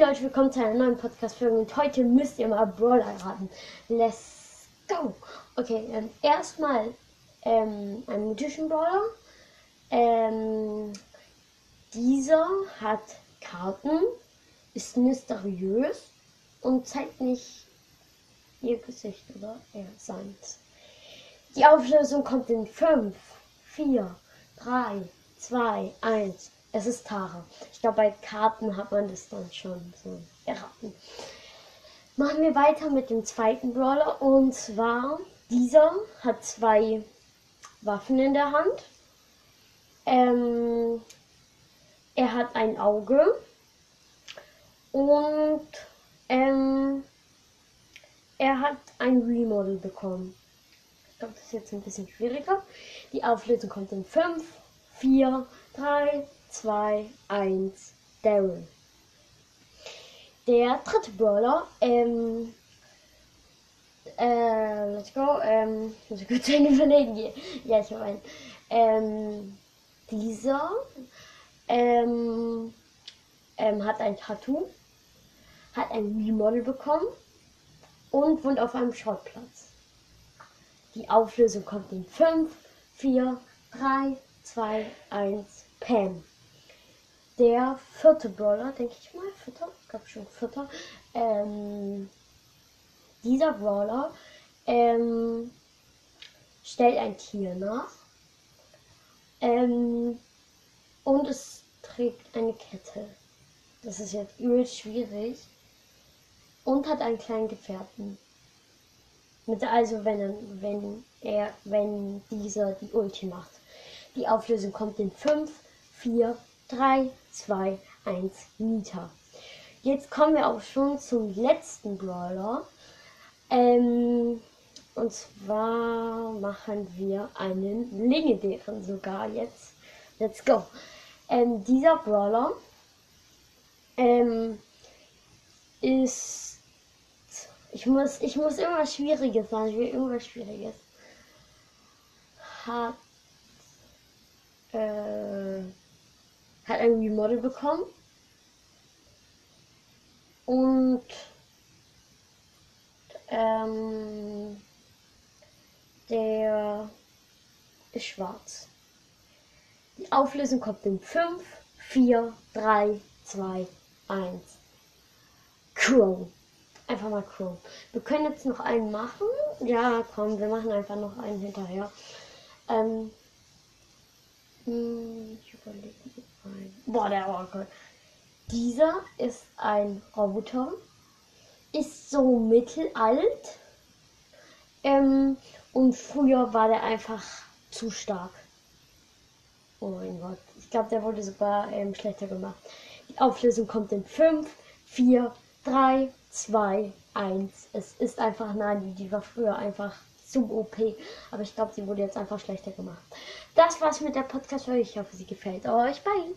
Leute, willkommen zu einer neuen Podcast-Folge und heute müsst ihr mal Brawler raten. Let's go! Okay, ähm, erstmal ähm, ein mythischen Brawler. Ähm, dieser hat Karten, ist mysteriös und zeigt nicht ihr Gesicht oder er seins. Die Auflösung kommt in 5, 4, 3, 2, 1. Es ist Tara. Ich glaube, bei Karten hat man das dann schon so erraten. Machen wir weiter mit dem zweiten Brawler. Und zwar, dieser hat zwei Waffen in der Hand. Ähm, er hat ein Auge. Und ähm, er hat ein Remodel bekommen. Ich glaube, das ist jetzt ein bisschen schwieriger. Die Auflösung kommt in 5, 4, 3, 2, 1, Daryl. Der dritte Brawler, ähm, äh, let's go, ähm, muss ich kurz überlegen hier. Ja, ich habe. Ähm, dieser, ähm, ähm, hat ein Tattoo, hat ein Remodel bekommen und wohnt auf einem Schrottplatz. Die Auflösung kommt in 5, 4, 3, 2, 1, Pam der vierte Brawler, denke ich mal. Vierter? Ich glaube schon vierter. Ähm, dieser Brawler ähm, stellt ein Tier nach. Ähm, und es trägt eine Kette. Das ist jetzt übel schwierig. Und hat einen kleinen Gefährten. Mit, also wenn er, wenn er, wenn dieser die Ulti macht. Die Auflösung kommt in 5, 4, 3, 2, 1, Nita. Jetzt kommen wir auch schon zum letzten Brawler. Ähm, und zwar machen wir einen legendären sogar jetzt. Let's go. Ähm, dieser Brawler ähm, ist. Ich muss, ich muss irgendwas Schwieriges sagen. Ich will irgendwas Schwieriges. Hat. Äh, hat ein Remodel bekommen. Und ähm, der ist schwarz. Die Auflösung kommt in 5, 4, 3, 2, 1. Chrome. Einfach mal Chrome. Wir können jetzt noch einen machen. Ja, komm, wir machen einfach noch einen hinterher. Ähm, hm, ich überlege ein. Boah, der cool. Dieser ist ein Roboter. Ist so mittelalt. Ähm, und früher war der einfach zu stark. Oh mein Gott. Ich glaube, der wurde sogar ähm, schlechter gemacht. Die Auflösung kommt in 5, 4, 3, 2, 1. Es ist einfach Nani. Die war früher einfach zu OP. Aber ich glaube, sie wurde jetzt einfach schlechter gemacht. Das war's mit der Podcast-Folge. Ich hoffe, sie gefällt euch. Bye.